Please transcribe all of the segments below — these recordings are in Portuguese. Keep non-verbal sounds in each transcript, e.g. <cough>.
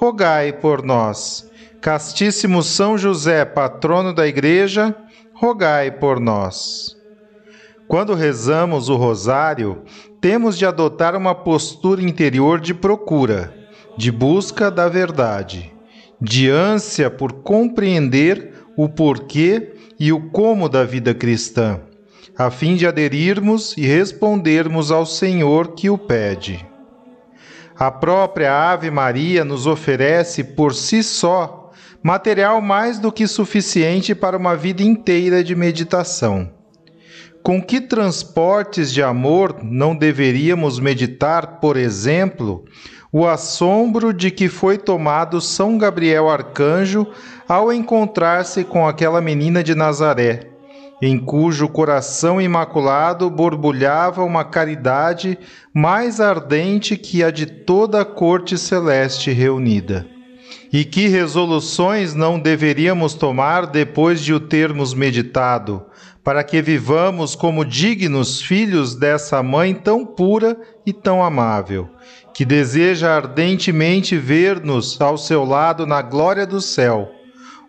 rogai por nós. Castíssimo São José, patrono da Igreja, rogai por nós. Quando rezamos o rosário, temos de adotar uma postura interior de procura, de busca da verdade, de ânsia por compreender o porquê e o como da vida cristã, a fim de aderirmos e respondermos ao Senhor que o pede. A própria Ave Maria nos oferece por si só material mais do que suficiente para uma vida inteira de meditação. Com que transportes de amor não deveríamos meditar, por exemplo, o assombro de que foi tomado São Gabriel Arcanjo ao encontrar-se com aquela menina de Nazaré, em cujo coração imaculado borbulhava uma caridade mais ardente que a de toda a corte celeste reunida. E que resoluções não deveríamos tomar depois de o termos meditado, para que vivamos como dignos filhos dessa mãe tão pura e tão amável, que deseja ardentemente ver-nos ao seu lado na glória do céu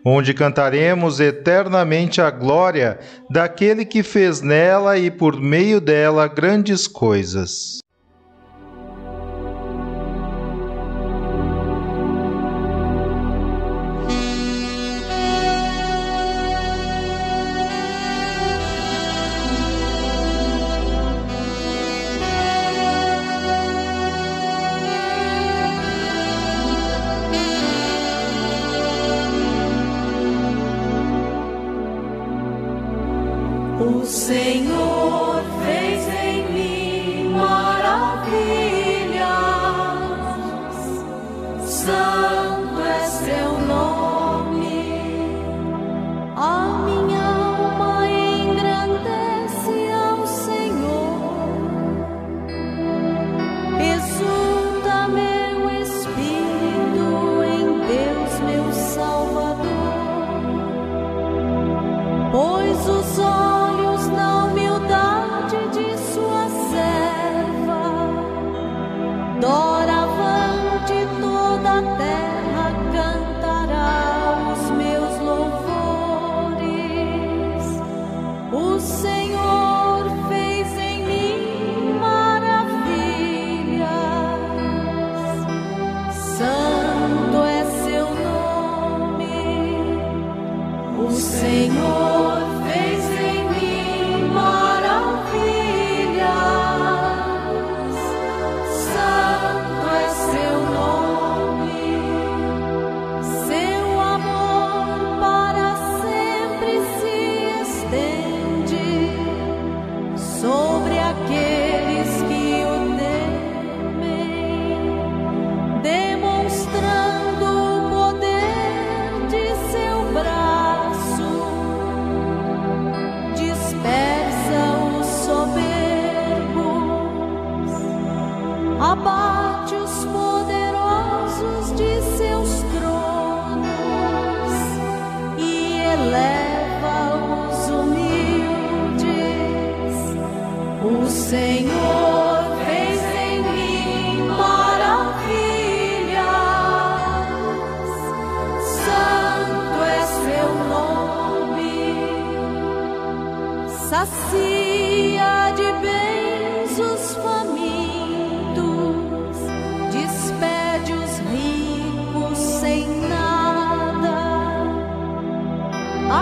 onde cantaremos eternamente a glória daquele que fez nela e por meio dela grandes coisas.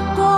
walked.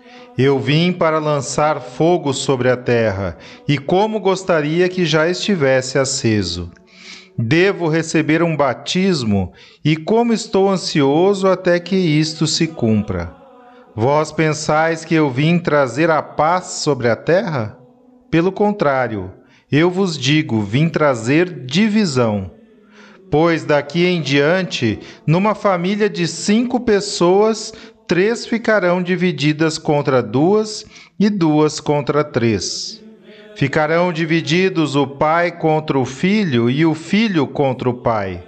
eu vim para lançar fogo sobre a terra, e como gostaria que já estivesse aceso. Devo receber um batismo, e como estou ansioso até que isto se cumpra. Vós pensais que eu vim trazer a paz sobre a terra? Pelo contrário, eu vos digo, vim trazer divisão. Pois daqui em diante, numa família de cinco pessoas, três ficarão divididas contra duas e duas contra três. Ficarão divididos o pai contra o filho e o filho contra o pai,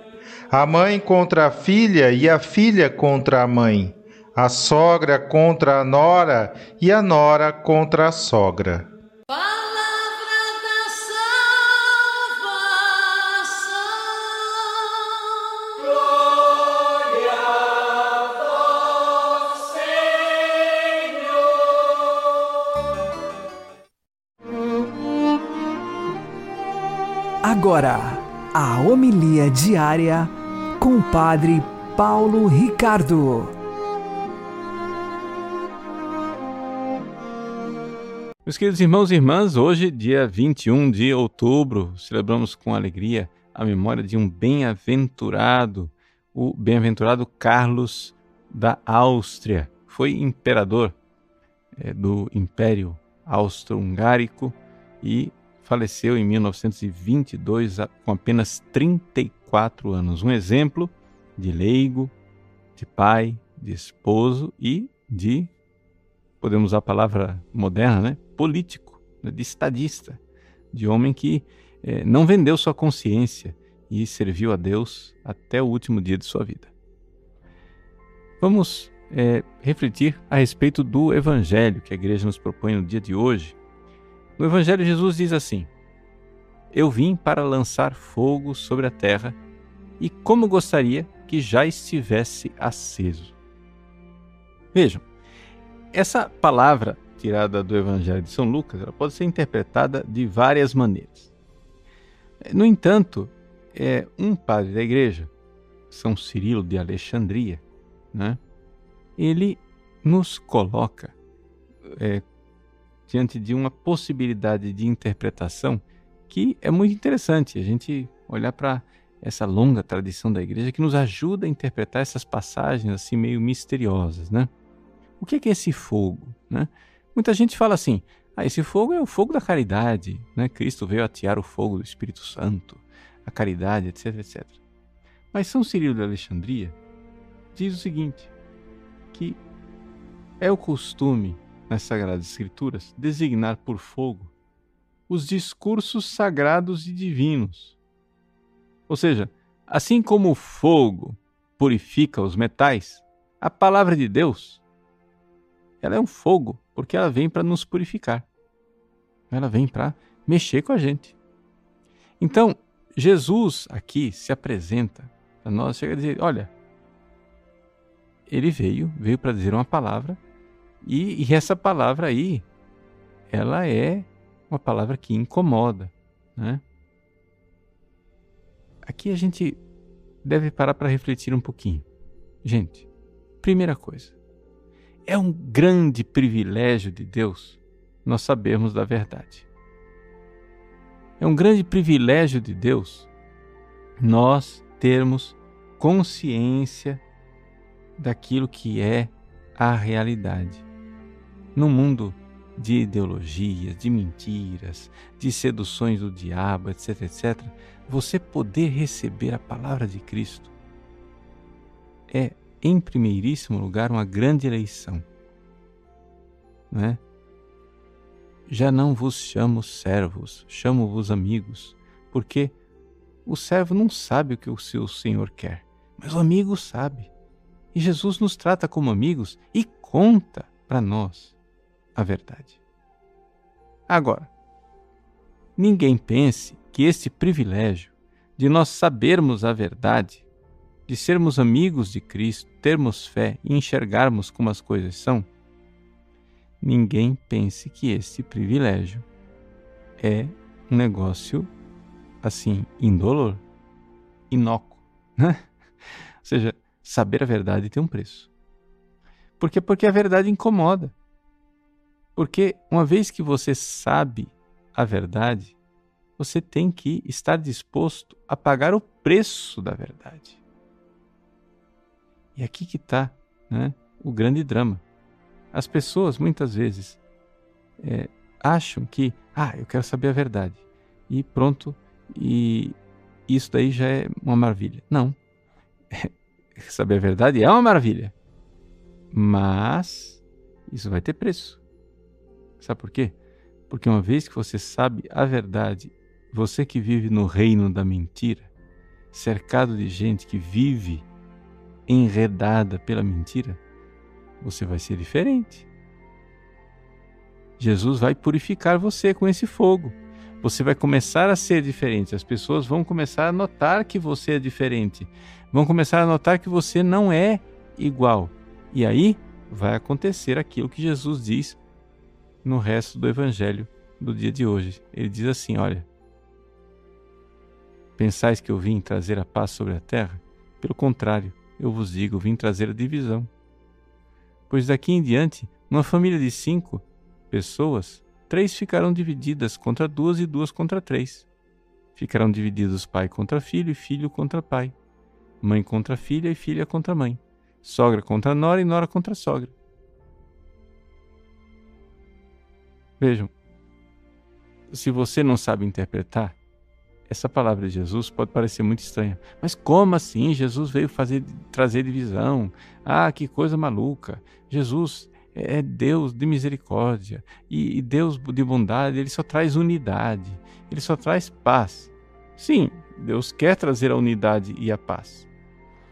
a mãe contra a filha e a filha contra a mãe, a sogra contra a nora e a nora contra a sogra. Agora a homilia diária com o Padre Paulo Ricardo. Meus queridos irmãos e irmãs, hoje, dia 21 de outubro, celebramos com alegria a memória de um bem-aventurado, o bem-aventurado Carlos da Áustria. Foi imperador é, do Império Austro-Hungárico e faleceu em 1922 com apenas 34 anos. Um exemplo de leigo, de pai, de esposo e de, podemos usar a palavra moderna, né? político, né? de estadista, de homem que eh, não vendeu sua consciência e serviu a Deus até o último dia de sua vida. Vamos é, refletir a respeito do Evangelho que a igreja nos propõe no dia de hoje no Evangelho, Jesus diz assim: Eu vim para lançar fogo sobre a terra, e como gostaria que já estivesse aceso. Vejam, essa palavra tirada do Evangelho de São Lucas ela pode ser interpretada de várias maneiras. No entanto, é um padre da igreja, São Cirilo de Alexandria, né, ele nos coloca é, diante de uma possibilidade de interpretação que é muito interessante. A gente olhar para essa longa tradição da igreja que nos ajuda a interpretar essas passagens assim meio misteriosas, né? O que é, que é esse fogo, né? Muita gente fala assim: "Ah, esse fogo é o fogo da caridade, né? Cristo veio atear o fogo do Espírito Santo, a caridade, etc, etc". Mas São Cirilo de Alexandria diz o seguinte, que é o costume nas Sagradas Escrituras designar por fogo os discursos sagrados e divinos. Ou seja, assim como o fogo purifica os metais, a palavra de Deus ela é um fogo porque ela vem para nos purificar. Ela vem para mexer com a gente. Então, Jesus aqui se apresenta para nós, chega a dizer, olha, ele veio, veio para dizer uma palavra e, e, essa palavra aí, ela é uma palavra que incomoda, né? aqui a gente deve parar para refletir um pouquinho. Gente, primeira coisa, é um grande privilégio de Deus nós sabermos da verdade. É um grande privilégio de Deus nós termos consciência daquilo que é a realidade. No mundo de ideologias, de mentiras, de seduções do diabo, etc, etc, você poder receber a palavra de Cristo é, em primeiríssimo lugar, uma grande eleição. Não é? Já não vos chamo servos, chamo-vos amigos, porque o servo não sabe o que o seu senhor quer, mas o amigo sabe. E Jesus nos trata como amigos e conta para nós a verdade. Agora, ninguém pense que este privilégio de nós sabermos a verdade, de sermos amigos de Cristo, termos fé e enxergarmos como as coisas são, ninguém pense que este privilégio é um negócio assim, indolor, inócuo, né? Ou seja, saber a verdade tem um preço. Por quê? Porque a verdade incomoda. Porque uma vez que você sabe a verdade, você tem que estar disposto a pagar o preço da verdade. E aqui que está né, o grande drama. As pessoas muitas vezes é, acham que, ah, eu quero saber a verdade. E pronto, e isso daí já é uma maravilha. Não. <laughs> saber a verdade é uma maravilha. Mas isso vai ter preço. Sabe por quê? Porque uma vez que você sabe a verdade, você que vive no reino da mentira, cercado de gente que vive enredada pela mentira, você vai ser diferente. Jesus vai purificar você com esse fogo. Você vai começar a ser diferente. As pessoas vão começar a notar que você é diferente. Vão começar a notar que você não é igual. E aí vai acontecer aquilo que Jesus diz no resto do evangelho do dia de hoje. Ele diz assim: Olha, pensais que eu vim trazer a paz sobre a terra? Pelo contrário, eu vos digo, vim trazer a divisão. Pois daqui em diante, numa família de cinco pessoas, três ficarão divididas contra duas e duas contra três. Ficarão divididos pai contra filho e filho contra pai, mãe contra filha e filha contra mãe, sogra contra nora e nora contra sogra. Vejam, se você não sabe interpretar, essa palavra de Jesus pode parecer muito estranha. Mas como assim? Jesus veio fazer trazer divisão. Ah, que coisa maluca. Jesus é Deus de misericórdia e Deus de bondade, ele só traz unidade, ele só traz paz. Sim, Deus quer trazer a unidade e a paz.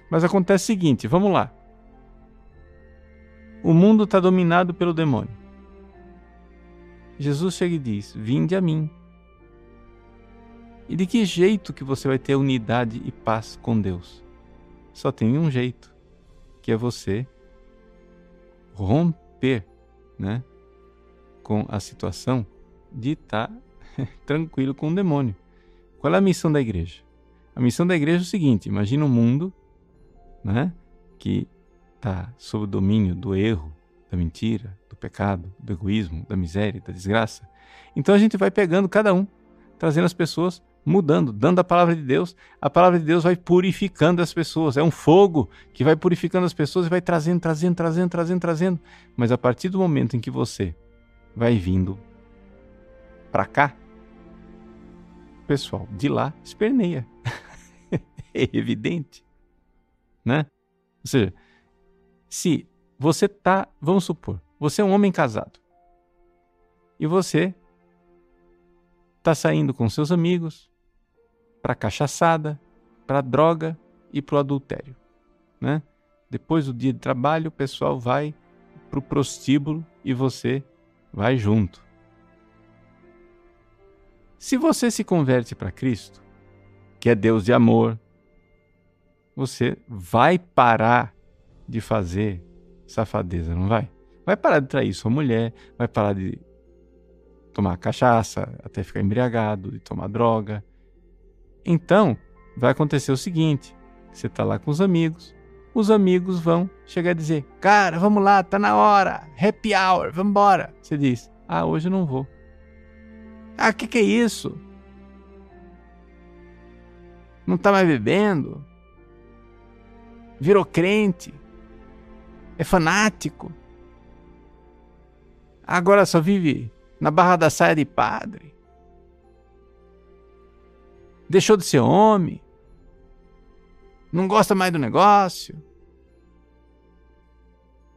Mas acontece o seguinte, vamos lá. O mundo está dominado pelo demônio. Jesus chega e diz: Vinde a mim. E de que jeito que você vai ter unidade e paz com Deus? Só tem um jeito, que é você romper, né, com a situação de estar <laughs> tranquilo com o demônio. Qual é a missão da igreja? A missão da igreja é o seguinte: imagina um mundo, né, que está sob o domínio do erro, da mentira, do pecado, do egoísmo, da miséria, da desgraça. Então a gente vai pegando cada um, trazendo as pessoas, mudando, dando a palavra de Deus. A palavra de Deus vai purificando as pessoas. É um fogo que vai purificando as pessoas e vai trazendo, trazendo, trazendo, trazendo, trazendo. Mas a partir do momento em que você vai vindo para cá, pessoal de lá esperneia. <laughs> é evidente, né? Ou seja, se você tá, vamos supor, você é um homem casado. E você tá saindo com seus amigos para cachaçada, para droga e para o adultério, né? Depois do dia de trabalho, o pessoal vai para o prostíbulo e você vai junto. Se você se converte para Cristo, que é Deus de amor, você vai parar de fazer safadeza, não vai? Vai parar de trair sua mulher, vai parar de tomar cachaça até ficar embriagado, de tomar droga. Então, vai acontecer o seguinte: você está lá com os amigos, os amigos vão chegar a dizer: Cara, vamos lá, tá na hora, happy hour, vamos embora. Você diz: Ah, hoje eu não vou. Ah, o que, que é isso? Não tá mais bebendo? Virou crente? É fanático? Agora só vive na barra da saia de padre? Deixou de ser homem? Não gosta mais do negócio?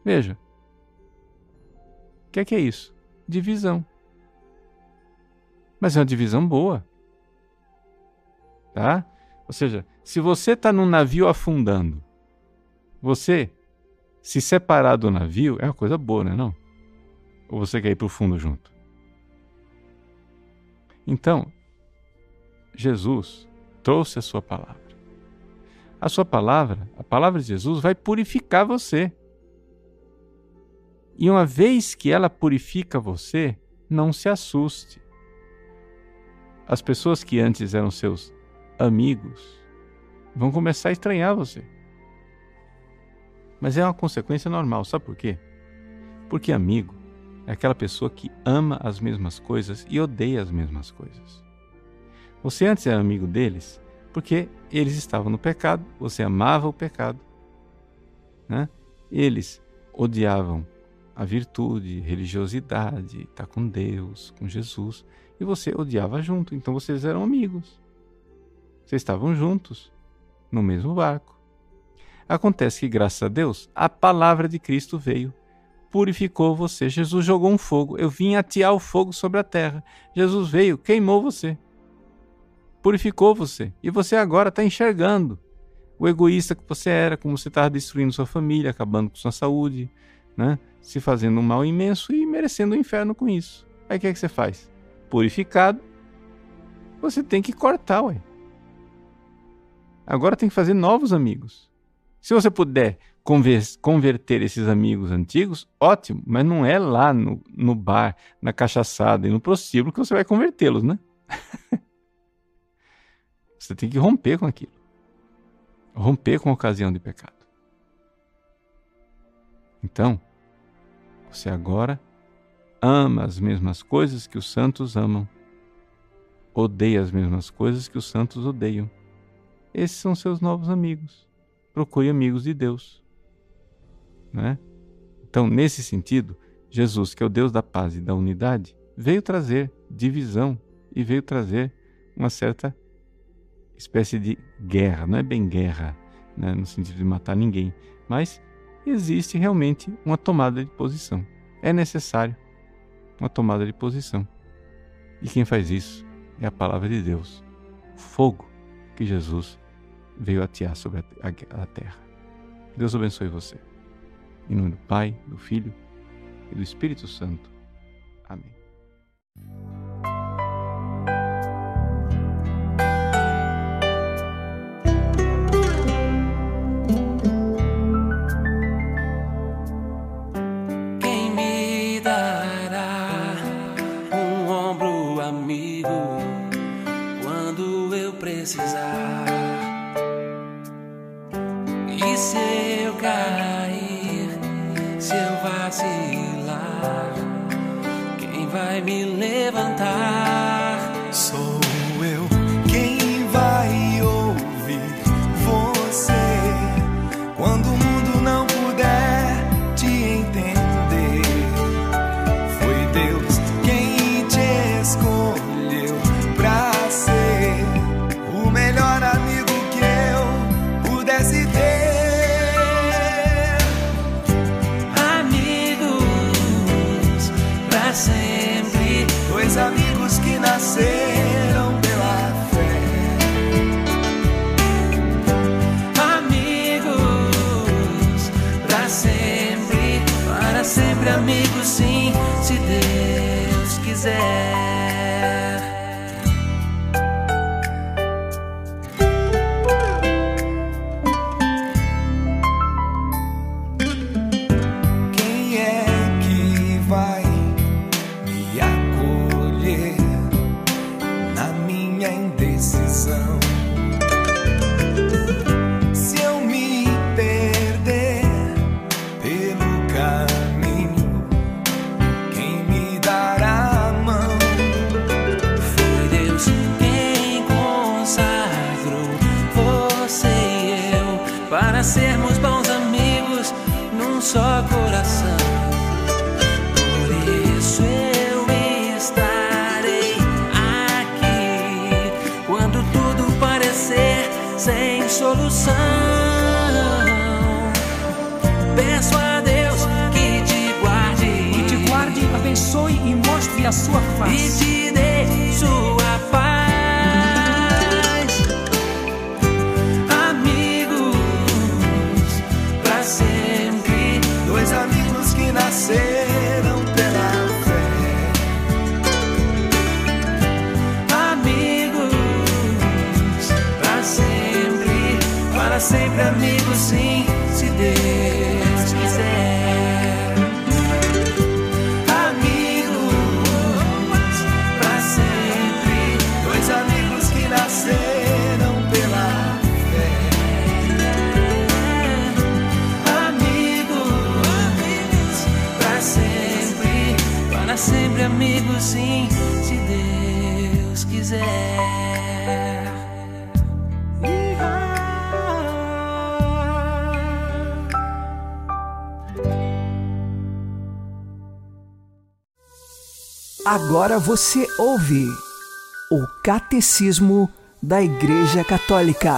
Veja. O que é que é isso? Divisão. Mas é uma divisão boa. Tá? Ou seja, se você está num navio afundando, você se separar do navio é uma coisa boa, não é não? Ou você quer ir para o fundo junto? Então, Jesus trouxe a sua palavra. A sua palavra, a palavra de Jesus, vai purificar você. E uma vez que ela purifica você, não se assuste. As pessoas que antes eram seus amigos vão começar a estranhar você. Mas é uma consequência normal, sabe por quê? Porque amigo é aquela pessoa que ama as mesmas coisas e odeia as mesmas coisas. Você antes era amigo deles porque eles estavam no pecado, você amava o pecado. Né? Eles odiavam a virtude, religiosidade, estar com Deus, com Jesus, e você odiava junto, então vocês eram amigos. Vocês estavam juntos, no mesmo barco. Acontece que, graças a Deus, a palavra de Cristo veio, purificou você. Jesus jogou um fogo. Eu vim atear o fogo sobre a terra. Jesus veio, queimou você. Purificou você. E você agora está enxergando o egoísta que você era, como você estava destruindo sua família, acabando com sua saúde, né? se fazendo um mal imenso e merecendo o um inferno com isso. Aí o que, é que você faz? Purificado, você tem que cortar, ué. Agora tem que fazer novos amigos. Se você puder converter esses amigos antigos, ótimo, mas não é lá no, no bar, na cachaçada e no prostíbulo que você vai convertê-los, né? <laughs> você tem que romper com aquilo. Romper com a ocasião de pecado. Então, você agora ama as mesmas coisas que os santos amam, odeia as mesmas coisas que os santos odeiam. Esses são seus novos amigos. Procure amigos de Deus. Né? Então, nesse sentido, Jesus, que é o Deus da paz e da unidade, veio trazer divisão e veio trazer uma certa espécie de guerra. Não é bem guerra, né, no sentido de matar ninguém, mas existe realmente uma tomada de posição. É necessário uma tomada de posição. E quem faz isso é a palavra de Deus, fogo que Jesus veio atear sobre a, terra. Deus abençoe você. Em nome do Pai, do Filho e do Espírito Santo. Amém. amigo, sim, se Deus quiser. Agora você ouve o Catecismo da Igreja Católica.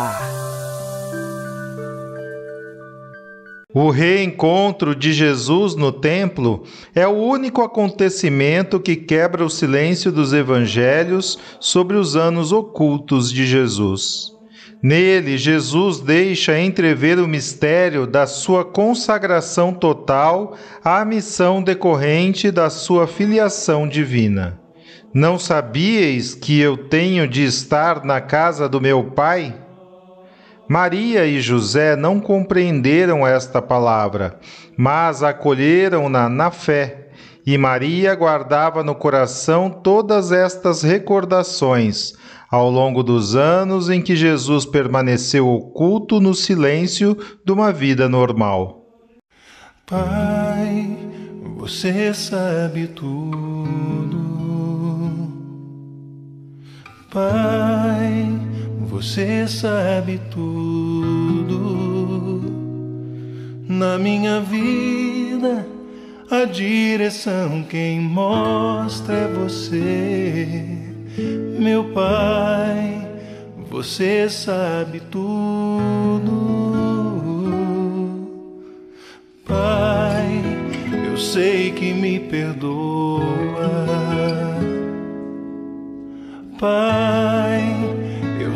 O reencontro de Jesus no templo é o único acontecimento que quebra o silêncio dos evangelhos sobre os anos ocultos de Jesus. Nele, Jesus deixa entrever o mistério da sua consagração total à missão decorrente da sua filiação divina. Não sabíeis que eu tenho de estar na casa do meu Pai? Maria e José não compreenderam esta palavra, mas acolheram-na na fé. E Maria guardava no coração todas estas recordações ao longo dos anos em que Jesus permaneceu oculto no silêncio de uma vida normal. Pai, você sabe tudo. Pai, você sabe tudo na minha vida. A direção quem mostra é você, meu Pai. Você sabe tudo, Pai. Eu sei que me perdoa, Pai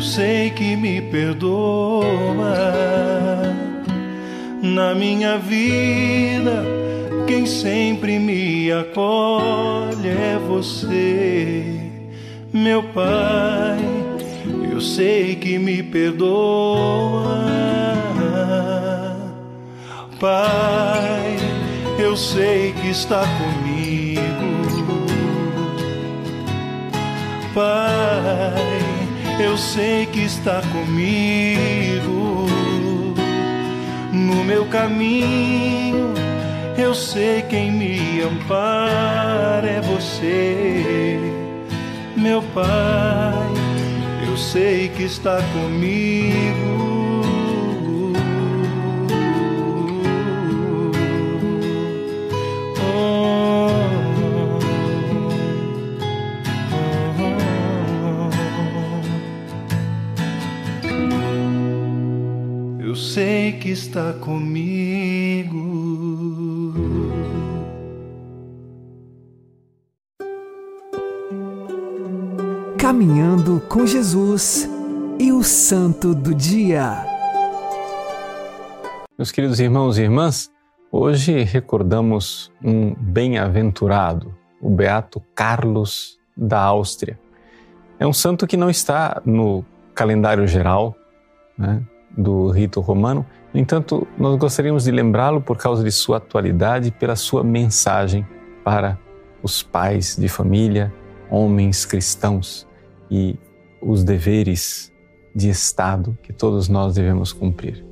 eu sei que me perdoa. Na minha vida, quem sempre me acolhe é você, meu Pai. Eu sei que me perdoa, Pai. Eu sei que está comigo, Pai eu sei que está comigo no meu caminho. Eu sei quem me ampara é você, meu Pai. Eu sei que está comigo. sei que está comigo. Caminhando com Jesus e o Santo do Dia. Meus queridos irmãos e irmãs, hoje recordamos um bem-aventurado, o Beato Carlos da Áustria. É um santo que não está no calendário geral, né? do rito romano. No entanto, nós gostaríamos de lembrá-lo por causa de sua atualidade e pela sua mensagem para os pais de família, homens cristãos e os deveres de Estado que todos nós devemos cumprir.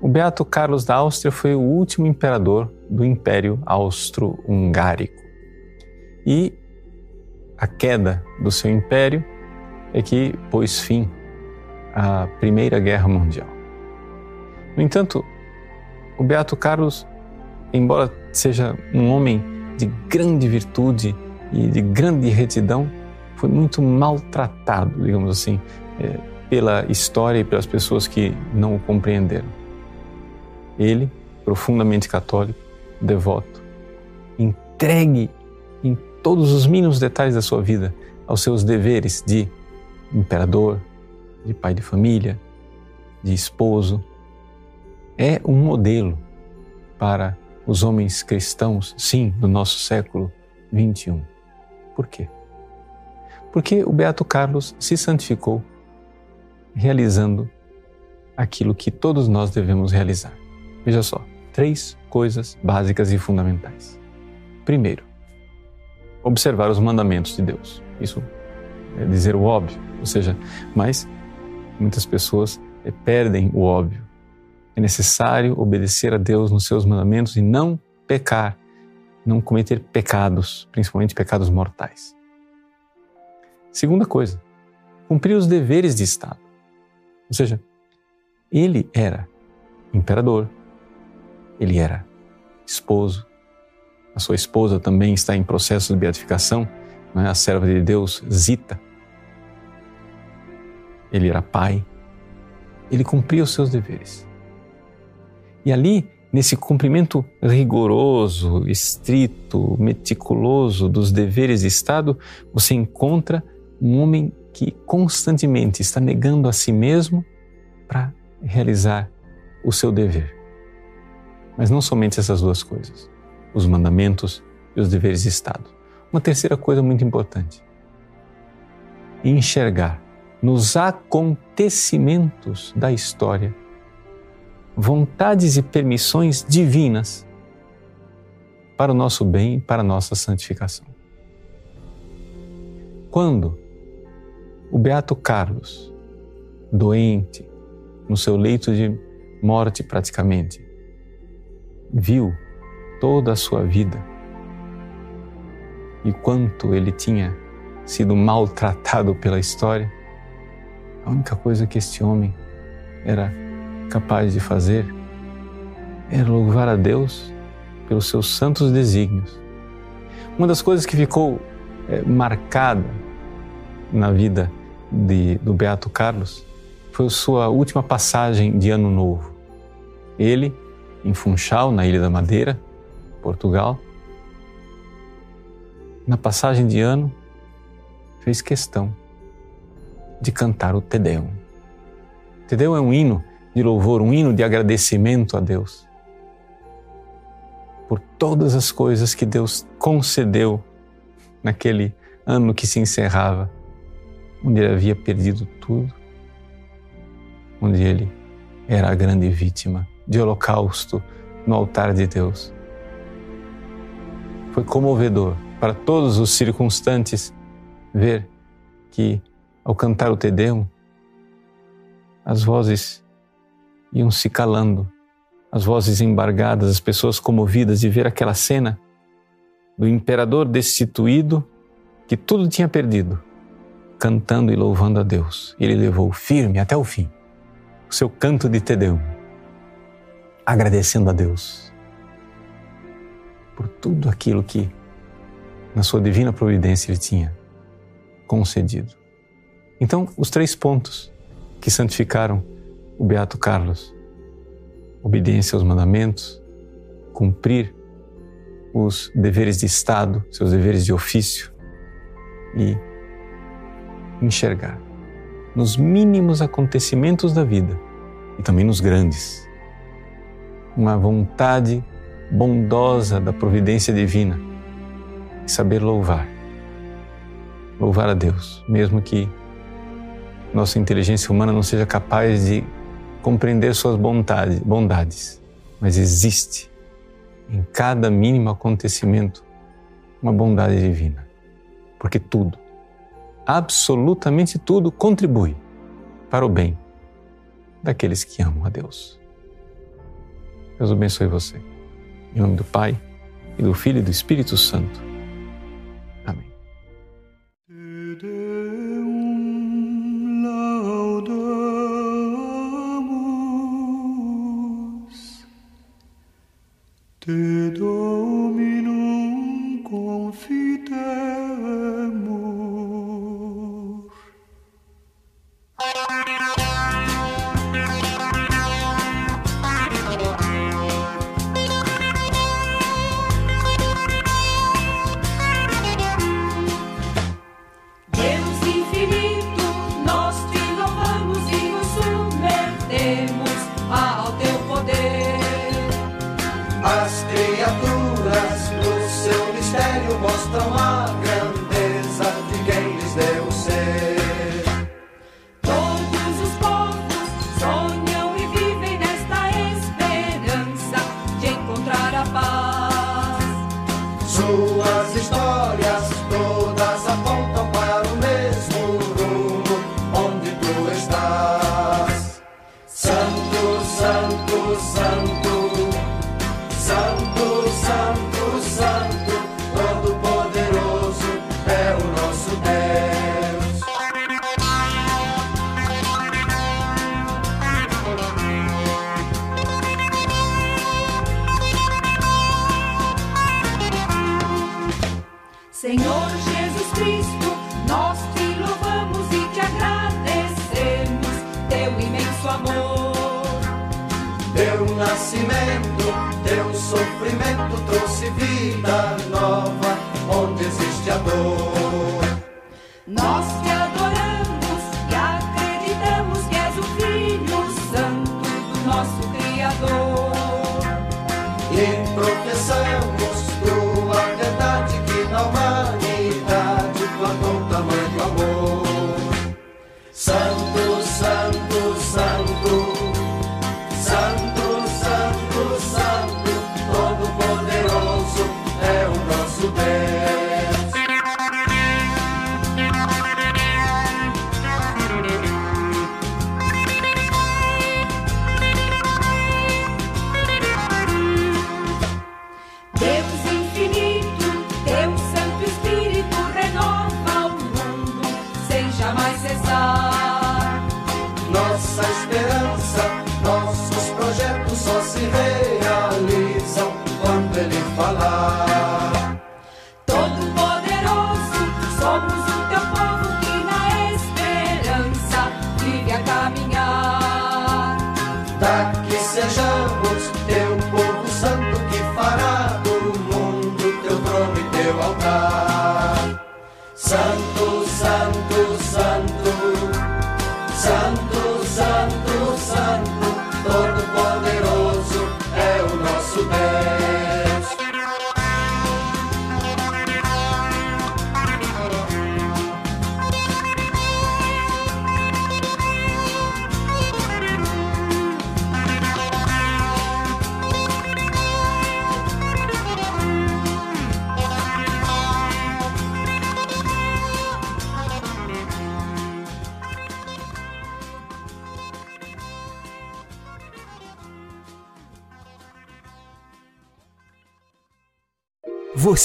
O Beato Carlos da Áustria foi o último imperador do Império Austro-Hungárico. E a queda do seu império é que pôs fim a Primeira Guerra Mundial. No entanto, o Beato Carlos, embora seja um homem de grande virtude e de grande retidão, foi muito maltratado, digamos assim, é, pela história e pelas pessoas que não o compreenderam. Ele, profundamente católico, devoto, entregue em todos os mínimos detalhes da sua vida aos seus deveres de imperador, de pai de família, de esposo, é um modelo para os homens cristãos, sim, do nosso século 21. Por quê? Porque o Beato Carlos se santificou realizando aquilo que todos nós devemos realizar. Veja só, três coisas básicas e fundamentais. Primeiro, observar os mandamentos de Deus. Isso é dizer o óbvio, ou seja, mas muitas pessoas eh, perdem o óbvio. É necessário obedecer a Deus nos seus mandamentos e não pecar, não cometer pecados, principalmente pecados mortais. Segunda coisa, cumprir os deveres de Estado. Ou seja, ele era imperador, ele era esposo, a sua esposa também está em processo de beatificação, é? a serva de Deus, Zita. Ele era pai, ele cumpria os seus deveres. E ali, nesse cumprimento rigoroso, estrito, meticuloso dos deveres de Estado, você encontra um homem que constantemente está negando a si mesmo para realizar o seu dever. Mas não somente essas duas coisas os mandamentos e os deveres de Estado. Uma terceira coisa muito importante: enxergar nos acontecimentos da história vontades e permissões divinas para o nosso bem e para a nossa santificação. Quando o Beato Carlos, doente, no seu leito de morte praticamente, viu toda a sua vida e quanto ele tinha sido maltratado pela história, a única coisa que este homem era capaz de fazer era louvar a Deus pelos seus santos desígnios. Uma das coisas que ficou é, marcada na vida de, do Beato Carlos foi sua última passagem de Ano Novo. Ele, em Funchal, na Ilha da Madeira, Portugal, na passagem de ano, fez questão de cantar o Te Deum. Te Deum é um hino de louvor, um hino de agradecimento a Deus por todas as coisas que Deus concedeu naquele ano que se encerrava, onde ele havia perdido tudo, onde ele era a grande vítima de holocausto no altar de Deus. Foi comovedor para todos os circunstantes ver que, ao cantar o Te Deum, as vozes iam se calando, as vozes embargadas, as pessoas comovidas de ver aquela cena do imperador destituído que tudo tinha perdido, cantando e louvando a Deus. Ele levou firme até o fim o seu canto de Te Deum, agradecendo a Deus por tudo aquilo que, na sua divina providência, Ele tinha concedido. Então, os três pontos que santificaram o Beato Carlos: obediência aos mandamentos, cumprir os deveres de Estado, seus deveres de ofício e enxergar nos mínimos acontecimentos da vida e também nos grandes uma vontade bondosa da providência divina e saber louvar. Louvar a Deus, mesmo que nossa inteligência humana não seja capaz de compreender suas bondades, bondades, mas existe em cada mínimo acontecimento uma bondade divina, porque tudo, absolutamente tudo contribui para o bem daqueles que amam a Deus. Deus abençoe você. Em nome do Pai, e do Filho e do Espírito Santo. Amém. Te sofrimento trouxe vida nova, onde existe a dor.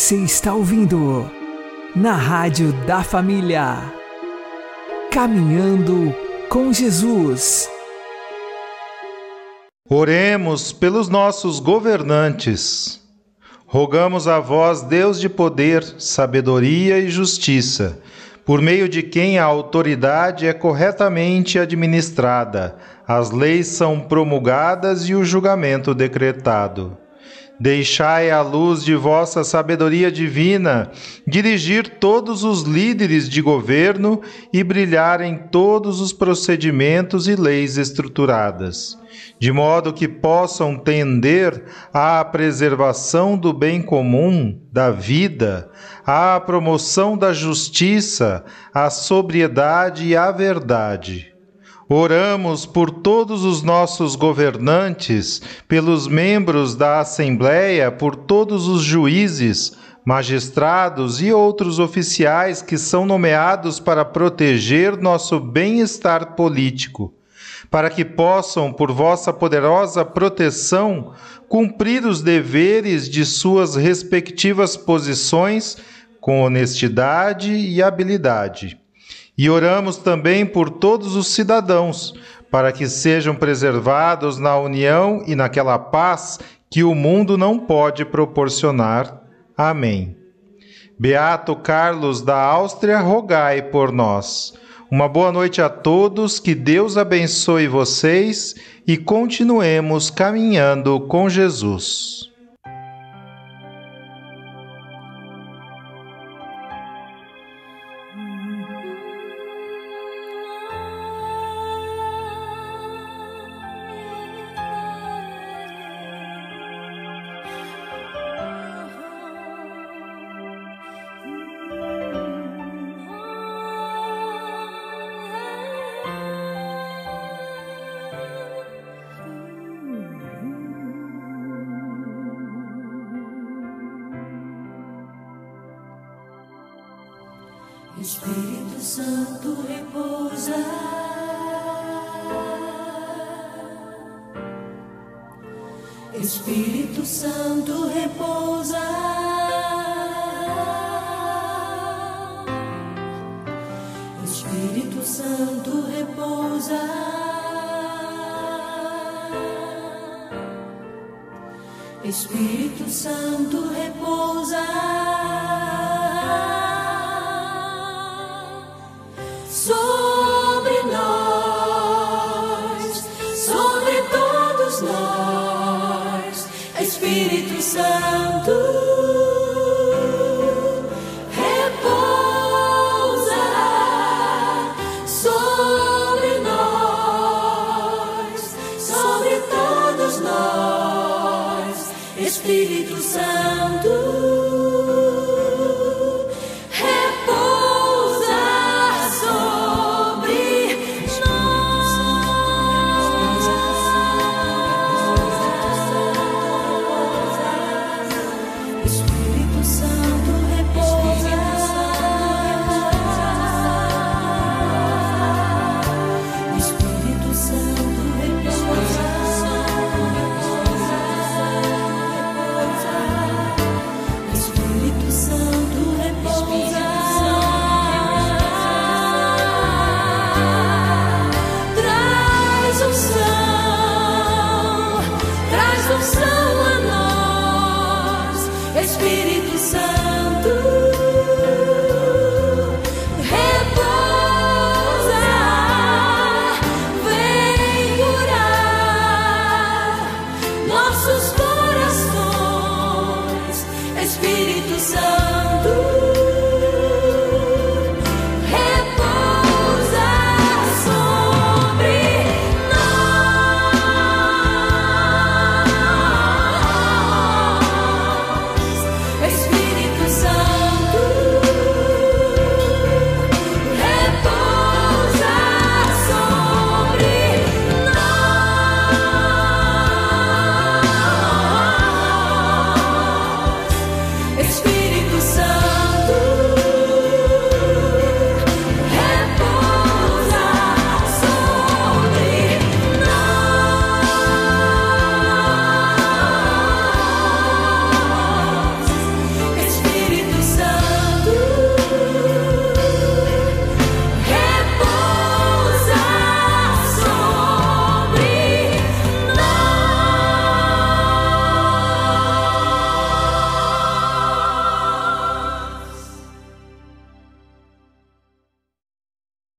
Você está ouvindo na Rádio da Família. Caminhando com Jesus. Oremos pelos nossos governantes. Rogamos a vós, Deus de poder, sabedoria e justiça, por meio de quem a autoridade é corretamente administrada, as leis são promulgadas e o julgamento decretado. Deixai a luz de vossa sabedoria divina dirigir todos os líderes de governo e brilhar em todos os procedimentos e leis estruturadas, de modo que possam tender à preservação do bem comum, da vida, à promoção da justiça, à sobriedade e à verdade. Oramos por todos os nossos governantes, pelos membros da Assembleia, por todos os juízes, magistrados e outros oficiais que são nomeados para proteger nosso bem-estar político, para que possam, por vossa poderosa proteção, cumprir os deveres de suas respectivas posições com honestidade e habilidade. E oramos também por todos os cidadãos, para que sejam preservados na união e naquela paz que o mundo não pode proporcionar. Amém. Beato Carlos da Áustria, rogai por nós. Uma boa noite a todos, que Deus abençoe vocês e continuemos caminhando com Jesus.